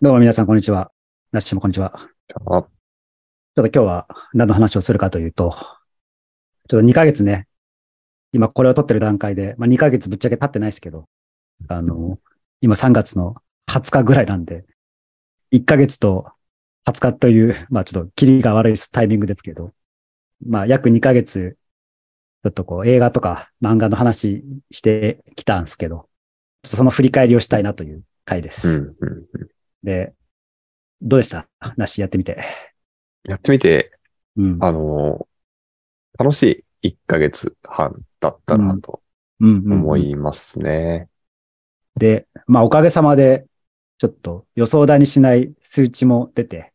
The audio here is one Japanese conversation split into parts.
どうも皆さん、こんにちは。なっしーもこんにちは。ちょっと今日は何の話をするかというと、ちょっと2ヶ月ね、今これを撮ってる段階で、まあ2ヶ月ぶっちゃけ経ってないですけど、あの、今3月の20日ぐらいなんで、1ヶ月と20日という、まあちょっとキリが悪いタイミングですけど、まあ約2ヶ月、ちょっとこう映画とか漫画の話してきたんですけど、ちょっとその振り返りをしたいなという回です。うんうんうんで、どうでした？なしやってみて。やってみて、うん、あの、楽しい1ヶ月半だったなと思いますね。で、まあおかげさまで、ちょっと予想だにしない数値も出て、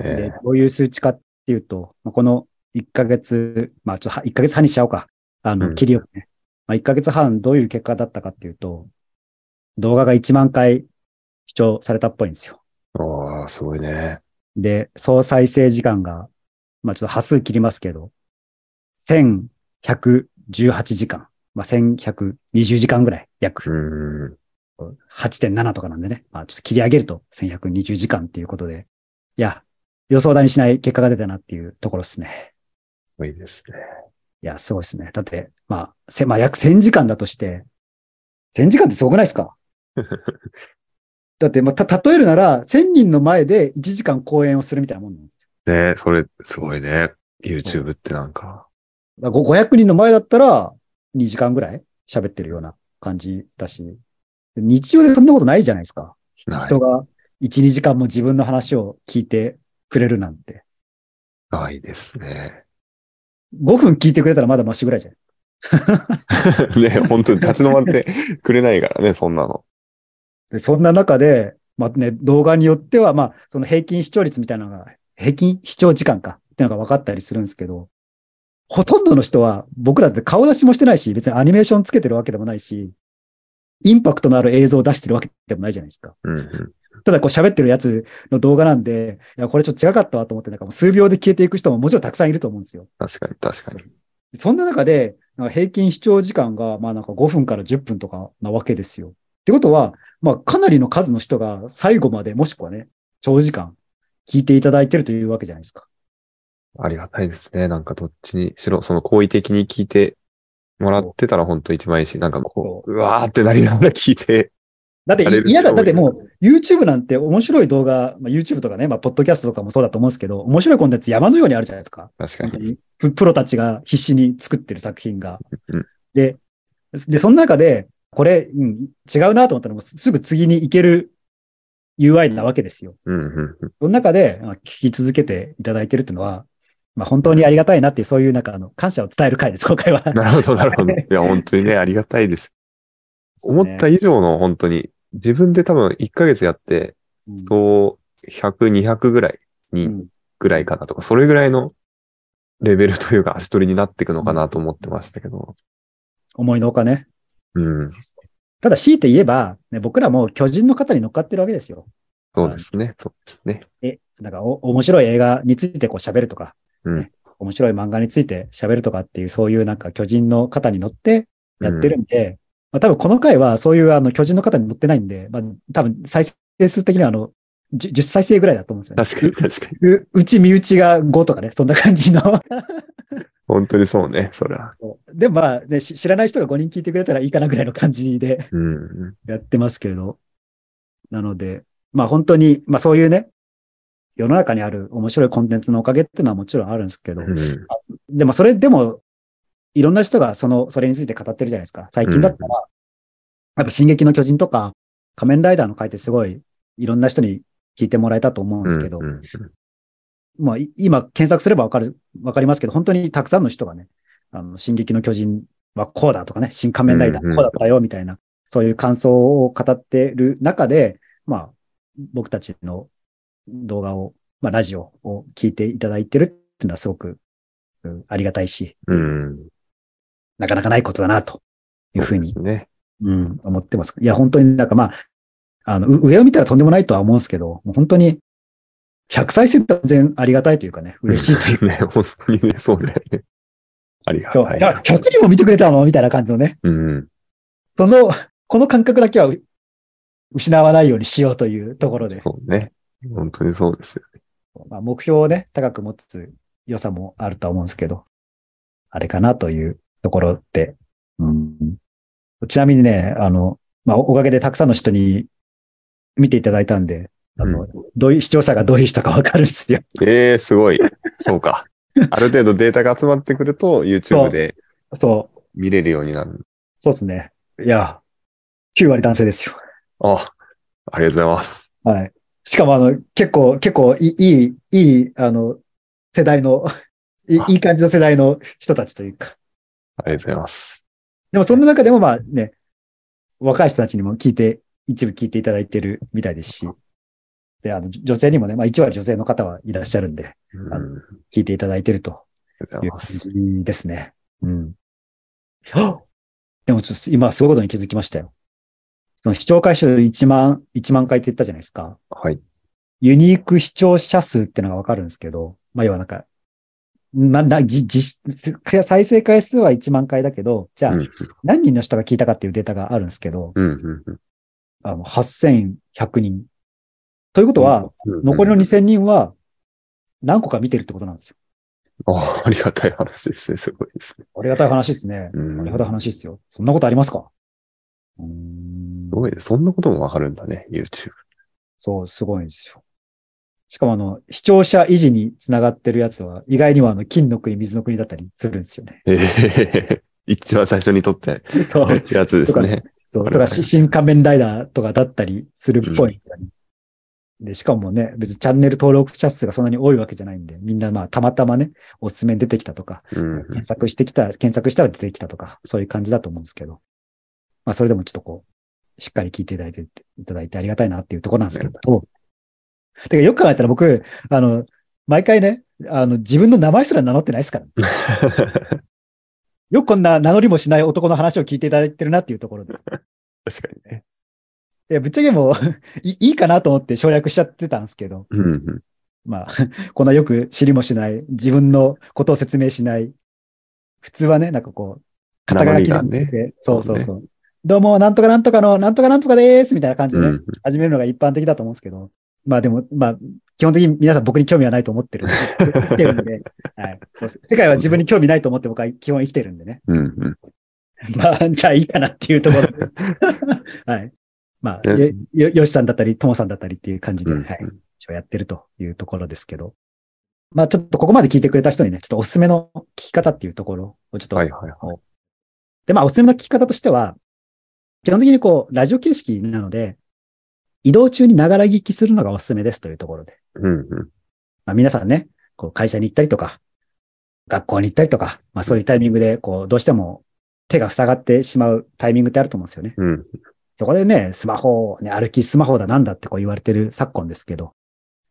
で、どういう数値かっていうと、この1ヶ月、まあちょっと1ヶ月半にしちゃおうか。あの、切りをね。うん、まあ1ヶ月半どういう結果だったかっていうと、動画が1万回視聴されたっぽいんですよ。ああ、すごいね。で、総再生時間が、まあちょっと波数切りますけど、1118時間。まあ1120時間ぐらい、約。8.7とかなんでね。まあちょっと切り上げると1120時間っていうことで。いや、予想だにしない結果が出たなっていうところですね。すごいですね。いや、すごいですね。だって、まあ、せ、まあ約1000時間だとして、1000時間ってすごくないですか？だって、まあ、例えるなら、1000人の前で1時間講演をするみたいなもんなんですよ。ねそれ、すごいね。YouTube ってなんか。か500人の前だったら、2時間ぐらい喋ってるような感じだし、日常でそんなことないじゃないですか。人が1、2時間も自分の話を聞いてくれるなんて。ないですね。5分聞いてくれたらまだマシぐらいじゃない？ね、本当に立ち止まってくれないからね、そんなの。で、そんな中で、まあね、動画によっては、まあ、その平均視聴率みたいなのが、平均視聴時間かっていうのが分かったりするんですけど、ほとんどの人は僕らって顔出しもしてないし、別にアニメーションつけてるわけでもないし、インパクトのある映像を出してるわけでもないじゃないですか。うんうん、ただこう喋ってるやつの動画なんで、いや、これちょっと違かったわと思って、なんかもう数秒で消えていく人ももちろんたくさんいると思うんですよ。確かに、確かに。そんな中で、平均視聴時間が、まあなんか5分から10分とかなわけですよ。ってことは、まあ、かなりの数の人が最後まで、もしくはね、長時間聞いていただいてるというわけじゃないですか。ありがたいですね。なんかどっちにしろ、その好意的に聞いてもらってたら本当一番いいし、なんかこう、うわーってなりながら聞いて。だって嫌だ、だってもう YouTube なんて面白い動画、まあ、YouTube とかね、まあ、ポッドキャストとかもそうだと思うんですけど、面白いコンテンツ山のようにあるじゃないですか。確かに。プロたちが必死に作ってる作品が。うん、で、で、その中で、これ、うん、違うなと思ったらすぐ次に行ける UI なわけですよ。うんうん、その中で聞き続けていただいてるっていうのは、まあ、本当にありがたいなっていう、そういうなんかあの、感謝を伝える回です、今回は。なるほど、なるほど。いや、本当にね、ありがたいです。思った以上の本当に、自分で多分1ヶ月やって、そう、100、200ぐらいに、ぐらいかなとか、それぐらいのレベルというか足取りになっていくのかなと思ってましたけど。思いのほかね。うん。ただ、強いて言えば、ね、僕らも巨人の方に乗っかってるわけですよ。そうですね。そうですね。え、だからお、面白い映画についてこう喋るとか、うん、ね、面白い漫画について喋るとかっていう、そういうなんか巨人の方に乗ってやってるんで、うん、まあ、多分この回はそういうあの巨人の方に乗ってないんで、まあ、多分再生数的にはあの、10再生ぐらいだと思うんですよね。確かに確かに。う、うち身内が5とかね、そんな感じの本当にそうね、それは。でもまあ、ね、知らない人が5人聞いてくれたらいいかなぐらいの感じでやってますけど。なので、まあ本当に、まあそういうね、世の中にある面白いコンテンツのおかげっていうのはもちろんあるんですけど、うん、でもそれでも、いろんな人がその、それについて語ってるじゃないですか。最近だったら、やっぱ進撃の巨人とか、仮面ライダーの回ってすごい、いろんな人に聞いてもらえたと思うんですけど、うんうん、まあ、今検索すればわかる、わかりますけど、本当にたくさんの人がね、あの、進撃の巨人はこうだとかね、新仮面ライダーこうだったよ、みたいな、そういう感想を語ってる中で、まあ、僕たちの動画を、まあ、ラジオを聞いていただいてるっていうのはすごく、うん、ありがたいし、うん、なかなかないことだな、というふうに、うね、うん、思ってます。いや、本当になんかまあ、あの、上を見たらとんでもないとは思うんですけど、もう本当に100再生全然ありがたいというかね、嬉しいというか。ね、本当にね、そうだよね。ありがたい。いや、100人も見てくれたのみたいな感じのね。うん。その、この感覚だけは失わないようにしようというところで。そうね。本当にそうですよね。まあ、目標をね、高く持つ良さもあるとは思うんですけど、あれかなというところで、うん、ちなみにね、あの、まあ、おかげでたくさんの人に見ていただいたんで、あの、うん、どういう視聴者がどういう人かわかるんですよ。ええー、すごい。そうか。ある程度データが集まってくると、YouTube でそう見れるようになる。そうですね。いや、9割男性ですよ。あ、ありがとうございます。はい。しかも、あの、結構、結構いい、いい、あの、世代の い、いい感じの世代の人たちというか。ありがとうございます。でも、その中でも、まあね、若い人たちにも聞いて、一部聞いていただいてるみたいですし、で、あの、女性にもね、まあ、1割女性の方はいらっしゃるんで、うん、あの聞いていただいてるという感じですね。うん。でも、ちょっと今、すごいことに気づきましたよ。その視聴回数1万、1万回って言ったじゃないですか。はい。ユニーク視聴者数ってのがわかるんですけど、まあ、要はなんか、な、な、じ、じ、再生回数は1万回だけど、じゃあ、何人の人が聞いたかっていうデータがあるんですけど、うんうんうん、あの、8100人。ということは、残りの2000人は何個か見てるってことなんですよ。あありがたい話ですね。すごいですね。ありがたい話ですね。ありがたい話ですよ。そんなことありますか？すごいそんなこともわかるんだね、YouTube。そう、すごいんですよ。しかもあの、視聴者維持につながってるやつは、意外にはあの、金の国、水の国だったりするんですよね。ええー、一番最初に撮って そう。やつですね。そう。とか、新仮面ライダーとかだったりするっぽい、うん、で、しかもね、別にチャンネル登録者数がそんなに多いわけじゃないんで、みんなまあ、たまたまね、おすすめに出てきたとか、うん、検索してきた、検索したら出てきたとか、そういう感じだと思うんですけど、まあ、それでもちょっとこう、しっかり聞いていただいて、いただいてありがたいなっていうところなんですけど、てか、よく考えたら僕、あの、毎回ね、あの、自分の名前すら名乗ってないですから。よくこんな名乗りもしない男の話を聞いていただいてるなっていうところで。確かにね。いや、ぶっちゃけもう いいかなと思って省略しちゃってたんですけど。うんうん、まあ、こんなよく知りもしない、自分のことを説明しない。普通はね、なんかこう、肩書きにて、ね、そうそうそう。ね、どうも、なんとかなんとかの、なんとかなんとかですみたいな感じでね、うん、始めるのが一般的だと思うんですけど。まあでも、まあ、基本的に皆さん僕に興味はないと思ってる てるんで、はい。世界は自分に興味ないと思って僕は基本生きてるんでね。うんうん、まあ、じゃあいいかなっていうところで。はい。まあ、よ、よしさんだったり、ともさんだったりっていう感じで、はい。一応やってるというところですけど。まあ、ちょっとここまで聞いてくれた人にね、ちょっとおすすめの聞き方っていうところをちょっと。はいはいはい。で、まあ、おすすめの聞き方としては、基本的にこう、ラジオ形式なので、移動中にながら聞きするのがおすすめですというところで。うんうんまあ、皆さんね、こう会社に行ったりとか、学校に行ったりとか、まあそういうタイミングで、こう、どうしても手が塞がってしまうタイミングってあると思うんですよね。うん、そこでね、スマホ、ね、歩きスマホだなんだってこう言われてる昨今ですけど、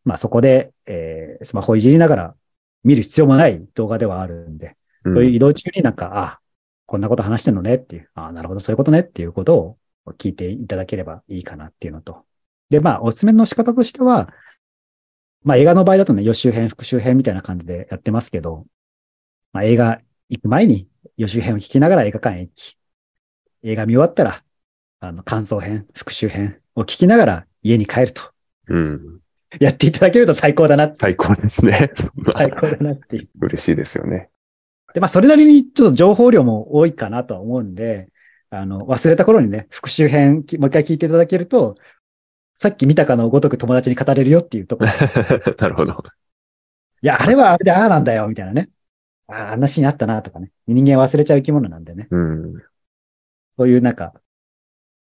まあそこで、えー、スマホいじりながら見る必要もない動画ではあるんで、そういう移動中になんか、あ、こんなこと話してんのねっていう、あなるほど、そういうことねっていうことを聞いていただければいいかなっていうのと、で、まあ、おすすめの仕方としては、まあ、映画の場合だとね、予習編、復習編みたいな感じでやってますけど、まあ、映画行く前に予習編を聞きながら映画館へ行き、映画見終わったら、あの、感想編、復習編を聞きながら家に帰ると。うん。やっていただけると最高だな最高ですね。最高だなっていう。嬉しいですよね。で、まあ、それなりにちょっと情報量も多いかなとは思うんで、あの、忘れた頃にね、復習編、もう一回聞いていただけると、さっき見たかのごとく友達に語れるよっていうところ。なるほど。いや、あれはあれでああなんだよ、みたいなね。ああ、あんなシーンあったな、とかね。人間忘れちゃう生き物なんでね。うん。そういうなんか、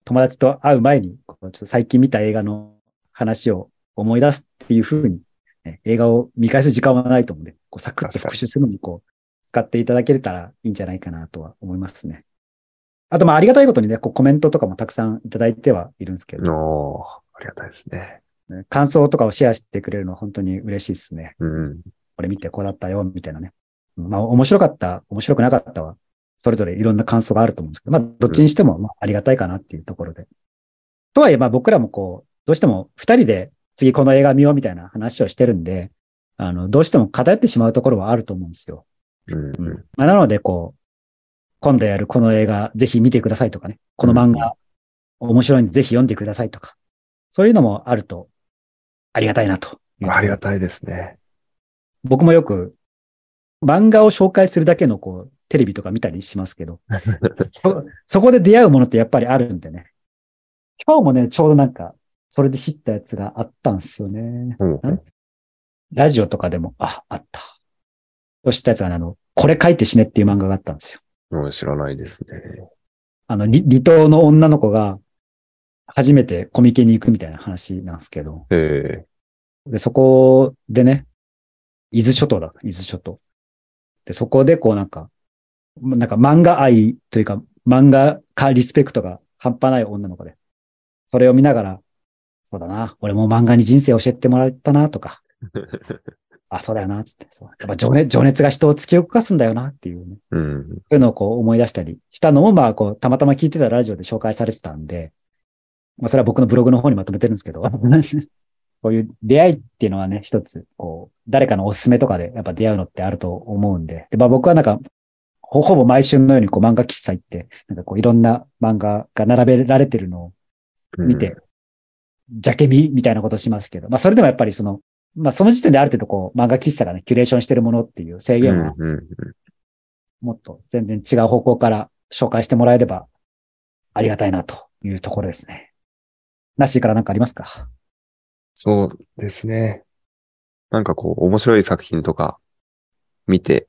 友達と会う前に、ちょっと最近見た映画の話を思い出すっていうふうに、ね、映画を見返す時間はないと思うんで、こうサクッと復習するのにこう、使っていただけたらいいんじゃないかなとは思いますね。あと、まあ、ありがたいことにね、こうコメントとかもたくさんいただいてはいるんですけど。ありがたいですね。感想とかをシェアしてくれるのは本当に嬉しいですね。うん。これ見てこうだったよ、みたいなね。まあ、面白かった、面白くなかったは、それぞれいろんな感想があると思うんですけど、まあ、どっちにしても、まあ、ありがたいかなっていうところで。うん、とはいえ、まあ、僕らもこう、どうしても二人で次この映画見ようみたいな話をしてるんで、あの、どうしても偏ってしまうところはあると思うんですよ。うん、うん、まあ、なので、こう、今度やるこの映画、ぜひ見てくださいとかね、この漫画、面白いんでぜひ読んでくださいとか、そういうのもあると、ありがたいなとありがたいですね。僕もよく、漫画を紹介するだけの、こう、テレビとか見たりしますけどそ、そこで出会うものってやっぱりあるんでね。今日もね、ちょうどなんか、それで知ったやつがあったんですよね。うん、ラジオとかでも、あ、あった。と知ったやつが、あの、これ書いて死ねっていう漫画があったんですよ。うん、知らないですね。あの、離島の女の子が、初めてコミケに行くみたいな話なんですけど。えで、そこでね、伊豆諸島だ、伊豆諸島。で、そこでこうなんか、なんか漫画愛というか、漫画かリスペクトが半端ない女の子で。それを見ながら、そうだな、俺も漫画に人生教えてもらったなとか、あ、そうだよな、つって。そう。やっぱ情熱、情熱が人を突き動かすんだよなっていうね。うん。そういうのをこう思い出したりしたのも、まあ、こう、たまたま聞いてたラジオで紹介されてたんで、まあ、それは僕のブログの方にまとめてるんですけど、こういう出会いっていうのはね、一つ、こう、誰かのおすすめとかでやっぱ出会うのってあると思うんで、で、まあ僕はなんか、ほほぼ毎週のようにこう漫画喫茶行って、なんかこういろんな漫画が並べられてるのを見て、うん、ジャケ見みたいなことをしますけど、まあそれでもやっぱりその、まあその時点である程度こう漫画喫茶がね、キュレーションしてるものっていう制限は、もっと全然違う方向から紹介してもらえればありがたいなというところですね。なしから何かありますか？そうですね。なんかこう、面白い作品とか見て、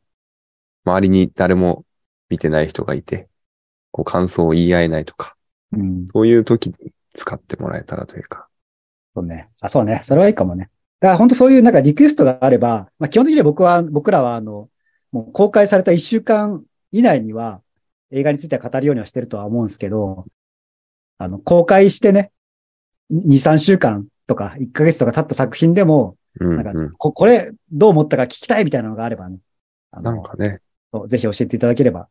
周りに誰も見てない人がいて、こう感想を言い合えないとか、うん、そういう時に使ってもらえたらというか。そうね。あ、そうね。それはいいかもね。だから本当そういうなんかリクエストがあれば、まあ基本的に僕は、僕らはあの、もう公開された1週間以内には映画については語るようにはしてるとは思うんですけど、あの、公開してね、2、3週間とか1ヶ月とか経った作品でも、なんかこ、これどう思ったか聞きたいみたいなのがあればね。なんかね。ぜひ教えていただければ。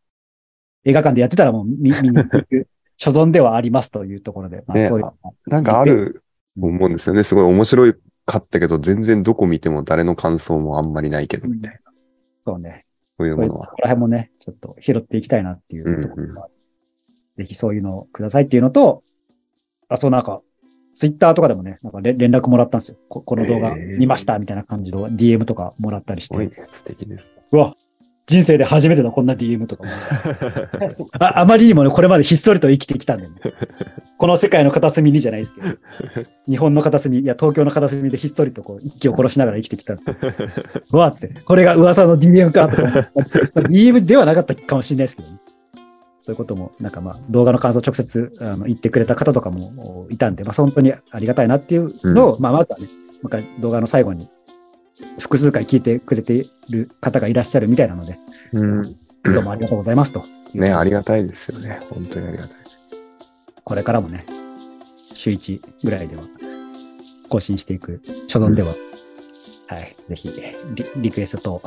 映画館でやってたらもう見、見に行く所存ではありますというところで。まあ、そういうなんかある思うんですよね。すごい面白かったけど、全然どこ見ても誰の感想もあんまりないけど、みたいな、うん。そうね。そういうものは。そこら辺もね、ちょっと拾っていきたいなっていうところが、うんうん、ぜひそういうのをくださいっていうのと、あ、そうなんか、ツイッターとかでもね、なんか連絡もらったんですよ。ここの動画見ましたみたいな感じの DM とかもらったりして。素敵です。うわ、人生で初めてのこんな DM とかも あ。あまりにもね、これまでひっそりと生きてきたんで、ね、この世界の片隅にじゃないですけど、日本の片隅、いや、東京の片隅でひっそりとこう、一気を殺しながら生きてきた。うわっつって、これが噂の DM かとか、DM ではなかったかもしれないですけどね。そういうことも、なんかまあ、動画の感想を直接あの言ってくれた方とかもいたんで、まあ、本当にありがたいなっていうのを、うん、まあ、まずはね、まあ、動画の最後に複数回聞いてくれている方がいらっしゃるみたいなので、うん、どうもありがとうございますと。ね、ありがたいですよね。本当にありがたい。これからもね、週1ぐらいでは更新していく所存では、うん、はい、ぜひリリクエストと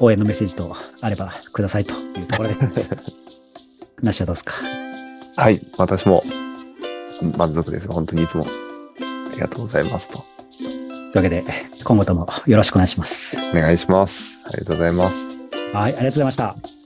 応援のメッセージとあればくださいというところです。なしはどうですか？はい、私も満足です。本当にいつもありがとうございますと。というわけで、今後ともよろしくお願いします。お願いします。ありがとうございます。はい、ありがとうございました。